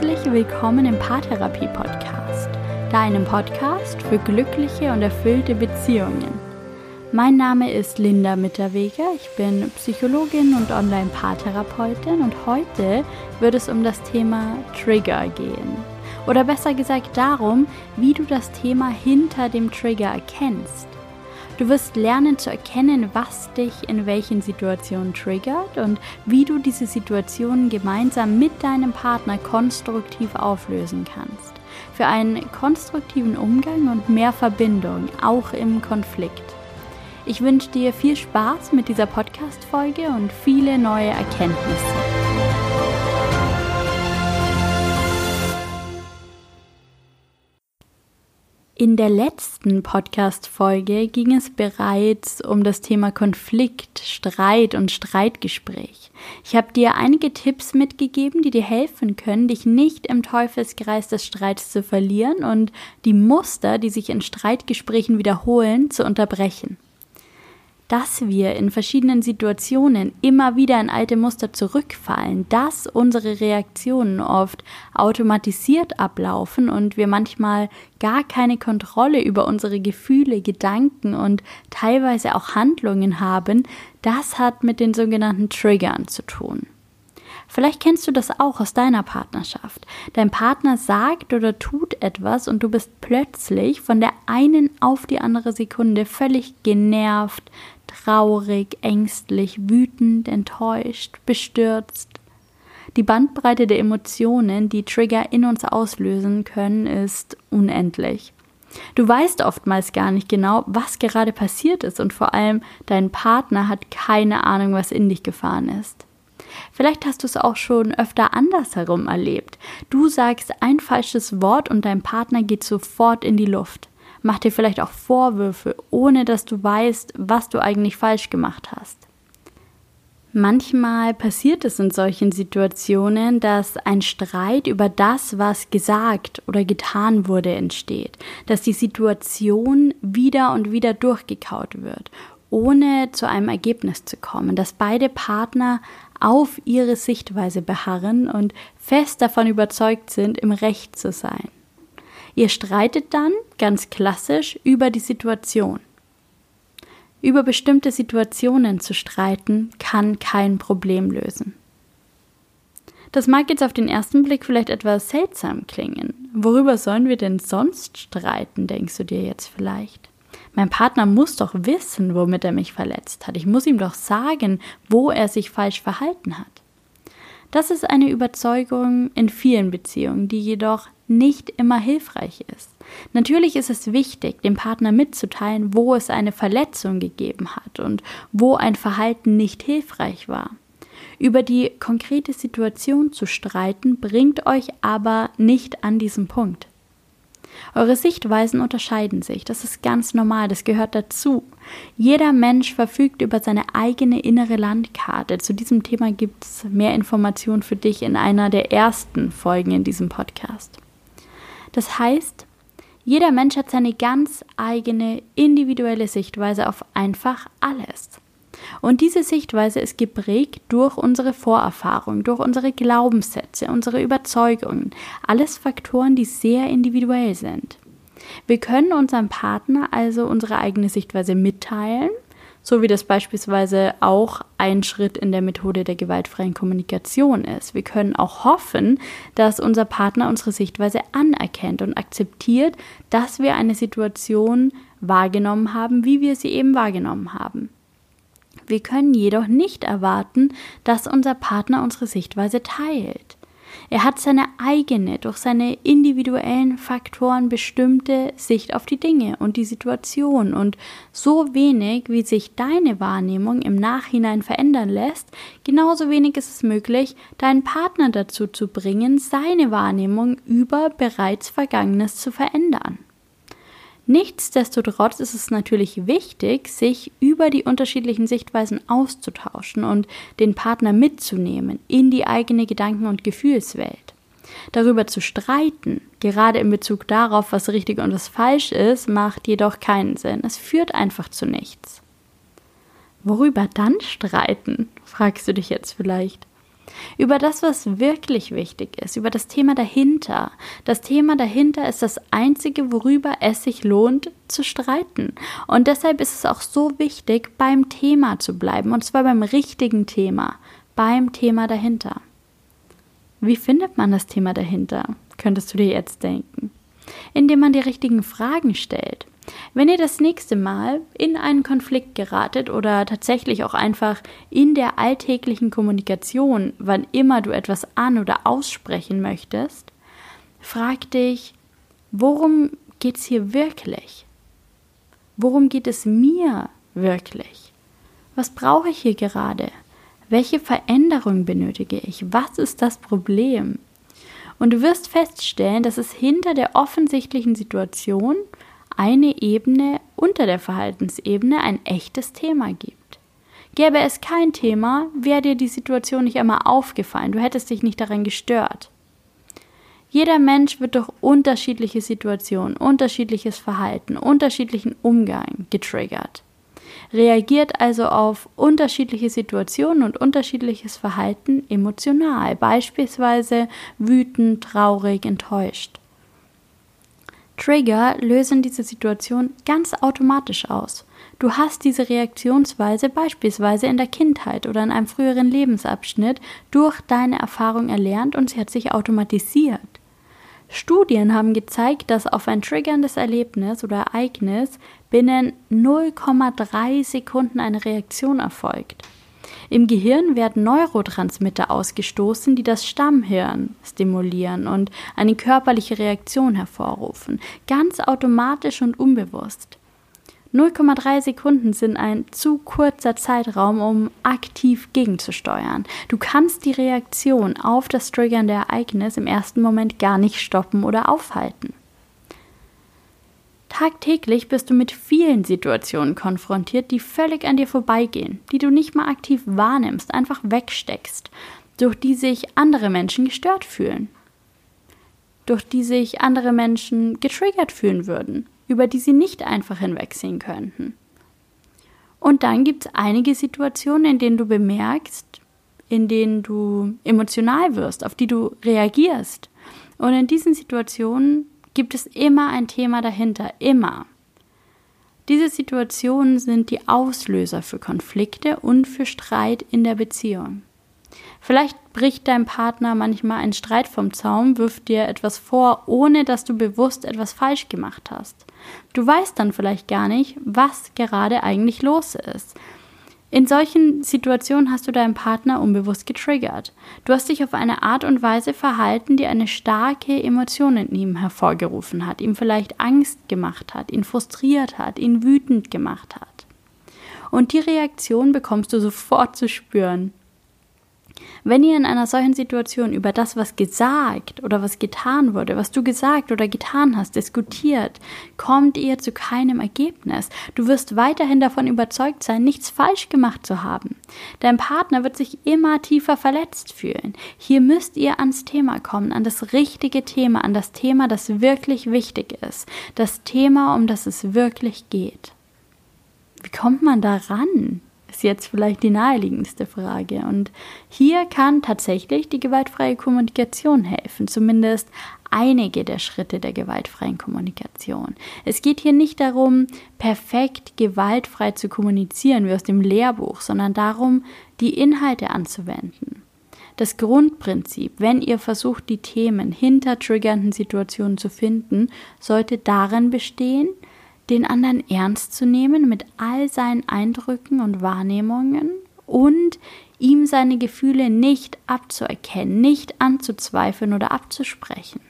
Herzlich willkommen im Paartherapie Podcast, deinem Podcast für glückliche und erfüllte Beziehungen. Mein Name ist Linda Mitterweger, ich bin Psychologin und Online-Paartherapeutin und heute wird es um das Thema Trigger gehen. Oder besser gesagt darum, wie du das Thema hinter dem Trigger erkennst. Du wirst lernen zu erkennen, was dich in welchen Situationen triggert und wie du diese Situationen gemeinsam mit deinem Partner konstruktiv auflösen kannst. Für einen konstruktiven Umgang und mehr Verbindung, auch im Konflikt. Ich wünsche dir viel Spaß mit dieser Podcast-Folge und viele neue Erkenntnisse. In der letzten Podcast-Folge ging es bereits um das Thema Konflikt, Streit und Streitgespräch. Ich habe dir einige Tipps mitgegeben, die dir helfen können, dich nicht im Teufelskreis des Streits zu verlieren und die Muster, die sich in Streitgesprächen wiederholen, zu unterbrechen dass wir in verschiedenen Situationen immer wieder in alte Muster zurückfallen, dass unsere Reaktionen oft automatisiert ablaufen und wir manchmal gar keine Kontrolle über unsere Gefühle, Gedanken und teilweise auch Handlungen haben, das hat mit den sogenannten Triggern zu tun. Vielleicht kennst du das auch aus deiner Partnerschaft. Dein Partner sagt oder tut etwas und du bist plötzlich von der einen auf die andere Sekunde völlig genervt, traurig, ängstlich, wütend, enttäuscht, bestürzt. Die Bandbreite der Emotionen, die Trigger in uns auslösen können, ist unendlich. Du weißt oftmals gar nicht genau, was gerade passiert ist und vor allem dein Partner hat keine Ahnung, was in dich gefahren ist. Vielleicht hast du es auch schon öfter andersherum erlebt. Du sagst ein falsches Wort und dein Partner geht sofort in die Luft macht dir vielleicht auch Vorwürfe, ohne dass du weißt, was du eigentlich falsch gemacht hast. Manchmal passiert es in solchen Situationen, dass ein Streit über das, was gesagt oder getan wurde, entsteht, dass die Situation wieder und wieder durchgekaut wird, ohne zu einem Ergebnis zu kommen, dass beide Partner auf ihre Sichtweise beharren und fest davon überzeugt sind, im Recht zu sein. Ihr streitet dann, ganz klassisch, über die Situation. Über bestimmte Situationen zu streiten, kann kein Problem lösen. Das mag jetzt auf den ersten Blick vielleicht etwas seltsam klingen. Worüber sollen wir denn sonst streiten, denkst du dir jetzt vielleicht? Mein Partner muss doch wissen, womit er mich verletzt hat. Ich muss ihm doch sagen, wo er sich falsch verhalten hat. Das ist eine Überzeugung in vielen Beziehungen, die jedoch nicht immer hilfreich ist. Natürlich ist es wichtig, dem Partner mitzuteilen, wo es eine Verletzung gegeben hat und wo ein Verhalten nicht hilfreich war. Über die konkrete Situation zu streiten, bringt euch aber nicht an diesen Punkt. Eure Sichtweisen unterscheiden sich, das ist ganz normal, das gehört dazu. Jeder Mensch verfügt über seine eigene innere Landkarte. Zu diesem Thema gibt es mehr Informationen für dich in einer der ersten Folgen in diesem Podcast. Das heißt, jeder Mensch hat seine ganz eigene individuelle Sichtweise auf einfach alles. Und diese Sichtweise ist geprägt durch unsere Vorerfahrung, durch unsere Glaubenssätze, unsere Überzeugungen, alles Faktoren, die sehr individuell sind. Wir können unserem Partner also unsere eigene Sichtweise mitteilen so wie das beispielsweise auch ein Schritt in der Methode der gewaltfreien Kommunikation ist. Wir können auch hoffen, dass unser Partner unsere Sichtweise anerkennt und akzeptiert, dass wir eine Situation wahrgenommen haben, wie wir sie eben wahrgenommen haben. Wir können jedoch nicht erwarten, dass unser Partner unsere Sichtweise teilt. Er hat seine eigene, durch seine individuellen Faktoren bestimmte Sicht auf die Dinge und die Situation und so wenig, wie sich deine Wahrnehmung im Nachhinein verändern lässt, genauso wenig ist es möglich, deinen Partner dazu zu bringen, seine Wahrnehmung über bereits Vergangenes zu verändern. Nichtsdestotrotz ist es natürlich wichtig, sich über die unterschiedlichen Sichtweisen auszutauschen und den Partner mitzunehmen in die eigene Gedanken- und Gefühlswelt. Darüber zu streiten, gerade in Bezug darauf, was richtig und was falsch ist, macht jedoch keinen Sinn. Es führt einfach zu nichts. Worüber dann streiten? fragst du dich jetzt vielleicht. Über das, was wirklich wichtig ist, über das Thema dahinter. Das Thema dahinter ist das Einzige, worüber es sich lohnt zu streiten. Und deshalb ist es auch so wichtig, beim Thema zu bleiben, und zwar beim richtigen Thema, beim Thema dahinter. Wie findet man das Thema dahinter? Könntest du dir jetzt denken. Indem man die richtigen Fragen stellt. Wenn ihr das nächste Mal in einen Konflikt geratet oder tatsächlich auch einfach in der alltäglichen Kommunikation, wann immer du etwas an oder aussprechen möchtest, frag dich, worum geht es hier wirklich? Worum geht es mir wirklich? Was brauche ich hier gerade? Welche Veränderung benötige ich? Was ist das Problem? Und du wirst feststellen, dass es hinter der offensichtlichen Situation eine Ebene unter der Verhaltensebene ein echtes Thema gibt. Gäbe es kein Thema, wäre dir die Situation nicht einmal aufgefallen, du hättest dich nicht daran gestört. Jeder Mensch wird durch unterschiedliche Situationen, unterschiedliches Verhalten, unterschiedlichen Umgang getriggert. Reagiert also auf unterschiedliche Situationen und unterschiedliches Verhalten emotional, beispielsweise wütend, traurig, enttäuscht. Trigger lösen diese Situation ganz automatisch aus. Du hast diese Reaktionsweise beispielsweise in der Kindheit oder in einem früheren Lebensabschnitt durch deine Erfahrung erlernt und sie hat sich automatisiert. Studien haben gezeigt, dass auf ein triggerndes Erlebnis oder Ereignis binnen 0,3 Sekunden eine Reaktion erfolgt. Im Gehirn werden Neurotransmitter ausgestoßen, die das Stammhirn stimulieren und eine körperliche Reaktion hervorrufen, ganz automatisch und unbewusst. 0,3 Sekunden sind ein zu kurzer Zeitraum, um aktiv gegenzusteuern. Du kannst die Reaktion auf das triggernde Ereignis im ersten Moment gar nicht stoppen oder aufhalten. Tagtäglich bist du mit vielen Situationen konfrontiert, die völlig an dir vorbeigehen, die du nicht mal aktiv wahrnimmst, einfach wegsteckst, durch die sich andere Menschen gestört fühlen, durch die sich andere Menschen getriggert fühlen würden, über die sie nicht einfach hinwegsehen könnten. Und dann gibt es einige Situationen, in denen du bemerkst, in denen du emotional wirst, auf die du reagierst. Und in diesen Situationen gibt es immer ein Thema dahinter, immer. Diese Situationen sind die Auslöser für Konflikte und für Streit in der Beziehung. Vielleicht bricht dein Partner manchmal einen Streit vom Zaum, wirft dir etwas vor, ohne dass du bewusst etwas falsch gemacht hast. Du weißt dann vielleicht gar nicht, was gerade eigentlich los ist. In solchen Situationen hast du deinen Partner unbewusst getriggert. Du hast dich auf eine Art und Weise verhalten, die eine starke Emotion in ihm hervorgerufen hat, ihm vielleicht Angst gemacht hat, ihn frustriert hat, ihn wütend gemacht hat. Und die Reaktion bekommst du sofort zu spüren. Wenn ihr in einer solchen Situation über das, was gesagt oder was getan wurde, was du gesagt oder getan hast, diskutiert, kommt ihr zu keinem Ergebnis. Du wirst weiterhin davon überzeugt sein, nichts falsch gemacht zu haben. Dein Partner wird sich immer tiefer verletzt fühlen. Hier müsst ihr ans Thema kommen, an das richtige Thema, an das Thema, das wirklich wichtig ist. Das Thema, um das es wirklich geht. Wie kommt man da ran? Ist jetzt vielleicht die naheliegendste Frage. Und hier kann tatsächlich die gewaltfreie Kommunikation helfen, zumindest einige der Schritte der gewaltfreien Kommunikation. Es geht hier nicht darum, perfekt gewaltfrei zu kommunizieren wie aus dem Lehrbuch, sondern darum, die Inhalte anzuwenden. Das Grundprinzip, wenn ihr versucht, die Themen hinter triggernden Situationen zu finden, sollte darin bestehen, den anderen ernst zu nehmen mit all seinen Eindrücken und Wahrnehmungen und ihm seine Gefühle nicht abzuerkennen, nicht anzuzweifeln oder abzusprechen.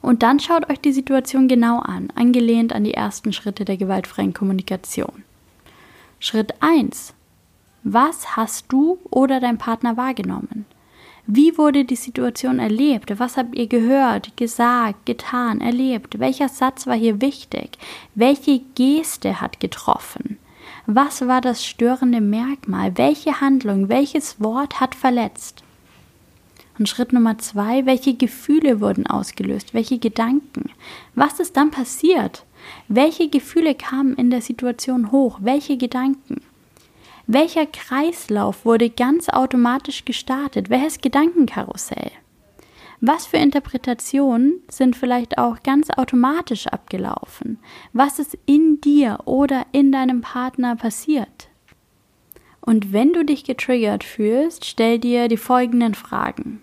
Und dann schaut euch die Situation genau an, angelehnt an die ersten Schritte der gewaltfreien Kommunikation. Schritt 1. Was hast du oder dein Partner wahrgenommen? Wie wurde die Situation erlebt? Was habt ihr gehört, gesagt, getan, erlebt? Welcher Satz war hier wichtig? Welche Geste hat getroffen? Was war das störende Merkmal? Welche Handlung, welches Wort hat verletzt? Und Schritt Nummer zwei, welche Gefühle wurden ausgelöst? Welche Gedanken? Was ist dann passiert? Welche Gefühle kamen in der Situation hoch? Welche Gedanken? Welcher Kreislauf wurde ganz automatisch gestartet? Welches Gedankenkarussell? Was für Interpretationen sind vielleicht auch ganz automatisch abgelaufen? Was ist in dir oder in deinem Partner passiert? Und wenn du dich getriggert fühlst, stell dir die folgenden Fragen.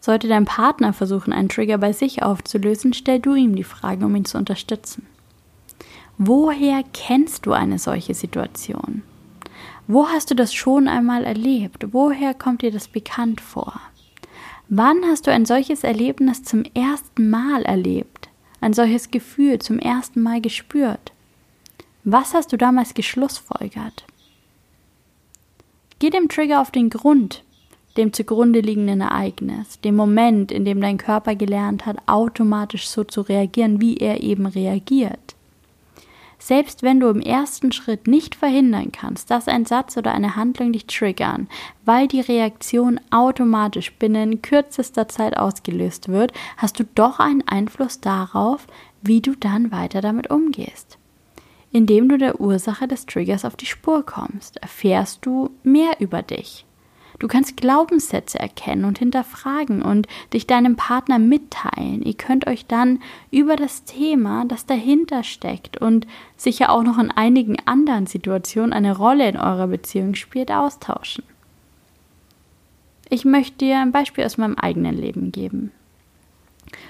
Sollte dein Partner versuchen, einen Trigger bei sich aufzulösen, stell du ihm die Frage, um ihn zu unterstützen. Woher kennst du eine solche Situation? Wo hast du das schon einmal erlebt? Woher kommt dir das bekannt vor? Wann hast du ein solches Erlebnis zum ersten Mal erlebt? Ein solches Gefühl zum ersten Mal gespürt? Was hast du damals geschlussfolgert? Geh dem Trigger auf den Grund, dem zugrunde liegenden Ereignis, dem Moment, in dem dein Körper gelernt hat, automatisch so zu reagieren, wie er eben reagiert. Selbst wenn du im ersten Schritt nicht verhindern kannst, dass ein Satz oder eine Handlung dich triggern, weil die Reaktion automatisch binnen kürzester Zeit ausgelöst wird, hast du doch einen Einfluss darauf, wie du dann weiter damit umgehst. Indem du der Ursache des Triggers auf die Spur kommst, erfährst du mehr über dich. Du kannst Glaubenssätze erkennen und hinterfragen und dich deinem Partner mitteilen. Ihr könnt euch dann über das Thema, das dahinter steckt und sicher auch noch in einigen anderen Situationen eine Rolle in eurer Beziehung spielt, austauschen. Ich möchte dir ein Beispiel aus meinem eigenen Leben geben.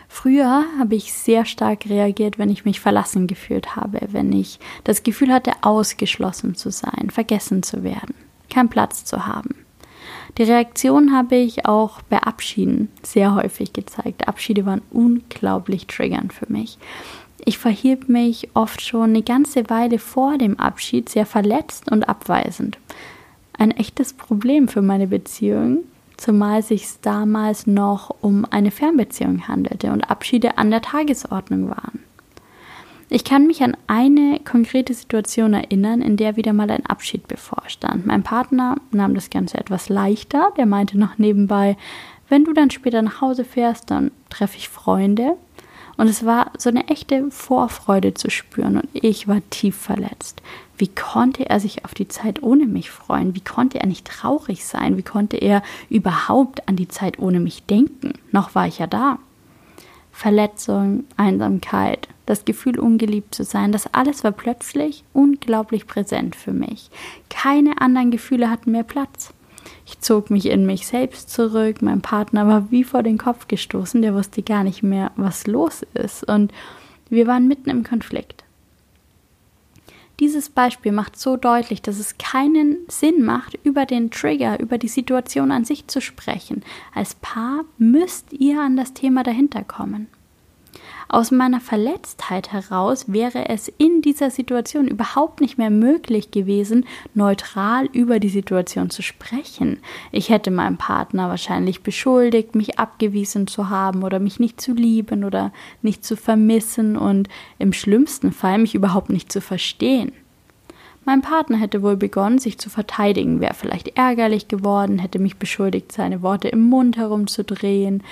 Früher habe ich sehr stark reagiert, wenn ich mich verlassen gefühlt habe, wenn ich das Gefühl hatte, ausgeschlossen zu sein, vergessen zu werden, keinen Platz zu haben. Die Reaktion habe ich auch bei Abschieden sehr häufig gezeigt. Abschiede waren unglaublich triggernd für mich. Ich verhielt mich oft schon eine ganze Weile vor dem Abschied sehr verletzt und abweisend. Ein echtes Problem für meine Beziehung, zumal sich damals noch um eine Fernbeziehung handelte und Abschiede an der Tagesordnung waren. Ich kann mich an eine konkrete Situation erinnern, in der wieder mal ein Abschied bevorstand. Mein Partner nahm das Ganze etwas leichter. Der meinte noch nebenbei, wenn du dann später nach Hause fährst, dann treffe ich Freunde. Und es war so eine echte Vorfreude zu spüren und ich war tief verletzt. Wie konnte er sich auf die Zeit ohne mich freuen? Wie konnte er nicht traurig sein? Wie konnte er überhaupt an die Zeit ohne mich denken? Noch war ich ja da. Verletzung, Einsamkeit, das Gefühl, ungeliebt zu sein, das alles war plötzlich unglaublich präsent für mich. Keine anderen Gefühle hatten mehr Platz. Ich zog mich in mich selbst zurück, mein Partner war wie vor den Kopf gestoßen, der wusste gar nicht mehr, was los ist, und wir waren mitten im Konflikt. Dieses Beispiel macht so deutlich, dass es keinen Sinn macht, über den Trigger, über die Situation an sich zu sprechen. Als Paar müsst ihr an das Thema dahinter kommen. Aus meiner Verletztheit heraus wäre es in dieser Situation überhaupt nicht mehr möglich gewesen, neutral über die Situation zu sprechen. Ich hätte meinem Partner wahrscheinlich beschuldigt, mich abgewiesen zu haben oder mich nicht zu lieben oder nicht zu vermissen und im schlimmsten Fall mich überhaupt nicht zu verstehen. Mein Partner hätte wohl begonnen, sich zu verteidigen, wäre vielleicht ärgerlich geworden, hätte mich beschuldigt, seine Worte im Mund herumzudrehen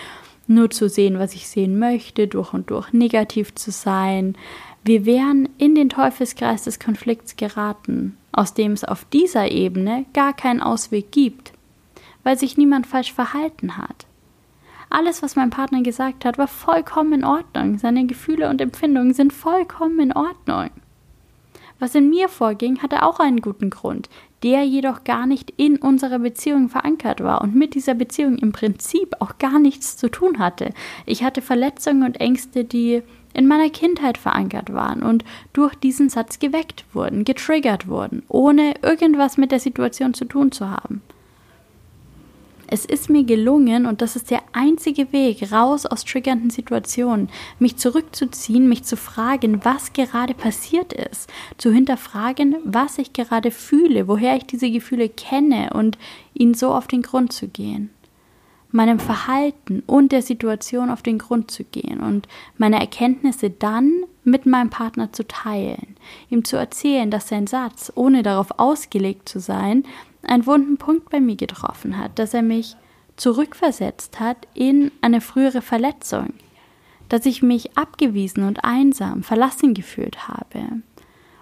nur zu sehen, was ich sehen möchte, durch und durch negativ zu sein. Wir wären in den Teufelskreis des Konflikts geraten, aus dem es auf dieser Ebene gar keinen Ausweg gibt, weil sich niemand falsch verhalten hat. Alles, was mein Partner gesagt hat, war vollkommen in Ordnung. Seine Gefühle und Empfindungen sind vollkommen in Ordnung. Was in mir vorging, hatte auch einen guten Grund, der jedoch gar nicht in unserer Beziehung verankert war und mit dieser Beziehung im Prinzip auch gar nichts zu tun hatte. Ich hatte Verletzungen und Ängste, die in meiner Kindheit verankert waren und durch diesen Satz geweckt wurden, getriggert wurden, ohne irgendwas mit der Situation zu tun zu haben. Es ist mir gelungen, und das ist der einzige Weg raus aus triggernden Situationen, mich zurückzuziehen, mich zu fragen, was gerade passiert ist, zu hinterfragen, was ich gerade fühle, woher ich diese Gefühle kenne und ihnen so auf den Grund zu gehen. Meinem Verhalten und der Situation auf den Grund zu gehen und meine Erkenntnisse dann mit meinem Partner zu teilen, ihm zu erzählen, dass sein Satz, ohne darauf ausgelegt zu sein, einen wunden Punkt bei mir getroffen hat, dass er mich zurückversetzt hat in eine frühere Verletzung, dass ich mich abgewiesen und einsam, verlassen gefühlt habe.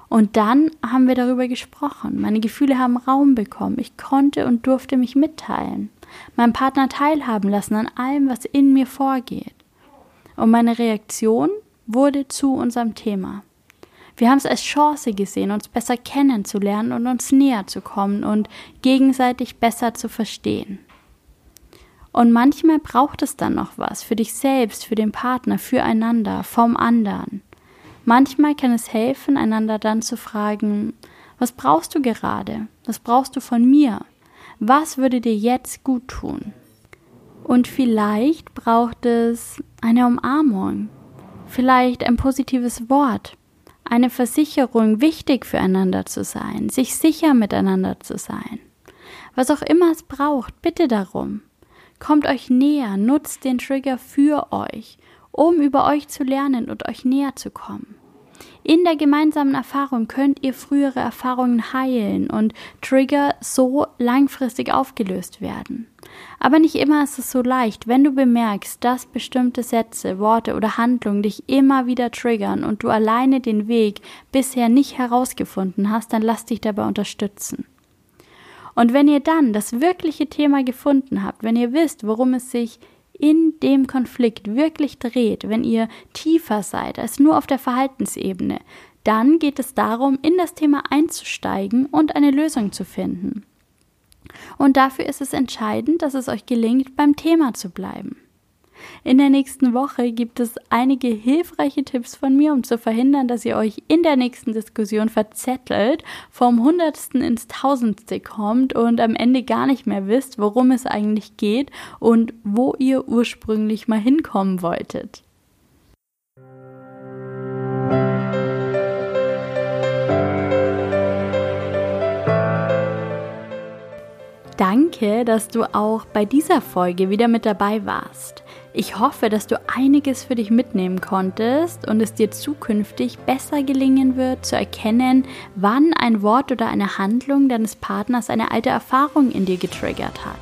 Und dann haben wir darüber gesprochen. Meine Gefühle haben Raum bekommen. Ich konnte und durfte mich mitteilen. Meinen Partner teilhaben lassen an allem, was in mir vorgeht. Und meine Reaktion wurde zu unserem Thema. Wir haben es als Chance gesehen, uns besser kennenzulernen und uns näher zu kommen und gegenseitig besser zu verstehen. Und manchmal braucht es dann noch was für dich selbst, für den Partner, füreinander, vom anderen. Manchmal kann es helfen, einander dann zu fragen, was brauchst du gerade? Was brauchst du von mir? Was würde dir jetzt gut tun? Und vielleicht braucht es eine Umarmung, vielleicht ein positives Wort, eine Versicherung, wichtig füreinander zu sein, sich sicher miteinander zu sein. Was auch immer es braucht, bitte darum. Kommt euch näher, nutzt den Trigger für euch, um über euch zu lernen und euch näher zu kommen. In der gemeinsamen Erfahrung könnt ihr frühere Erfahrungen heilen und Trigger so langfristig aufgelöst werden. Aber nicht immer ist es so leicht, wenn du bemerkst, dass bestimmte Sätze, Worte oder Handlungen dich immer wieder triggern und du alleine den Weg bisher nicht herausgefunden hast, dann lass dich dabei unterstützen. Und wenn ihr dann das wirkliche Thema gefunden habt, wenn ihr wisst, worum es sich in dem Konflikt wirklich dreht, wenn ihr tiefer seid als nur auf der Verhaltensebene, dann geht es darum, in das Thema einzusteigen und eine Lösung zu finden. Und dafür ist es entscheidend, dass es euch gelingt, beim Thema zu bleiben. In der nächsten Woche gibt es einige hilfreiche Tipps von mir, um zu verhindern, dass ihr euch in der nächsten Diskussion verzettelt, vom Hundertsten ins Tausendste kommt und am Ende gar nicht mehr wisst, worum es eigentlich geht und wo ihr ursprünglich mal hinkommen wolltet. Danke, dass du auch bei dieser Folge wieder mit dabei warst. Ich hoffe, dass du einiges für dich mitnehmen konntest und es dir zukünftig besser gelingen wird zu erkennen, wann ein Wort oder eine Handlung deines Partners eine alte Erfahrung in dir getriggert hat.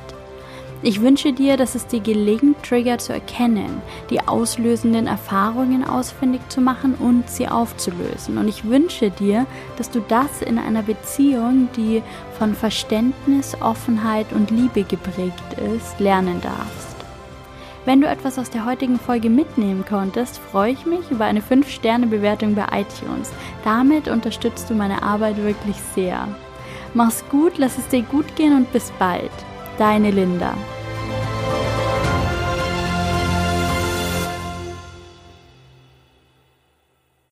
Ich wünsche dir, dass es dir gelingt, Trigger zu erkennen, die auslösenden Erfahrungen ausfindig zu machen und sie aufzulösen. Und ich wünsche dir, dass du das in einer Beziehung, die von Verständnis, Offenheit und Liebe geprägt ist, lernen darfst. Wenn du etwas aus der heutigen Folge mitnehmen konntest, freue ich mich über eine 5-Sterne-Bewertung bei iTunes. Damit unterstützt du meine Arbeit wirklich sehr. Mach's gut, lass es dir gut gehen und bis bald. Deine Linda.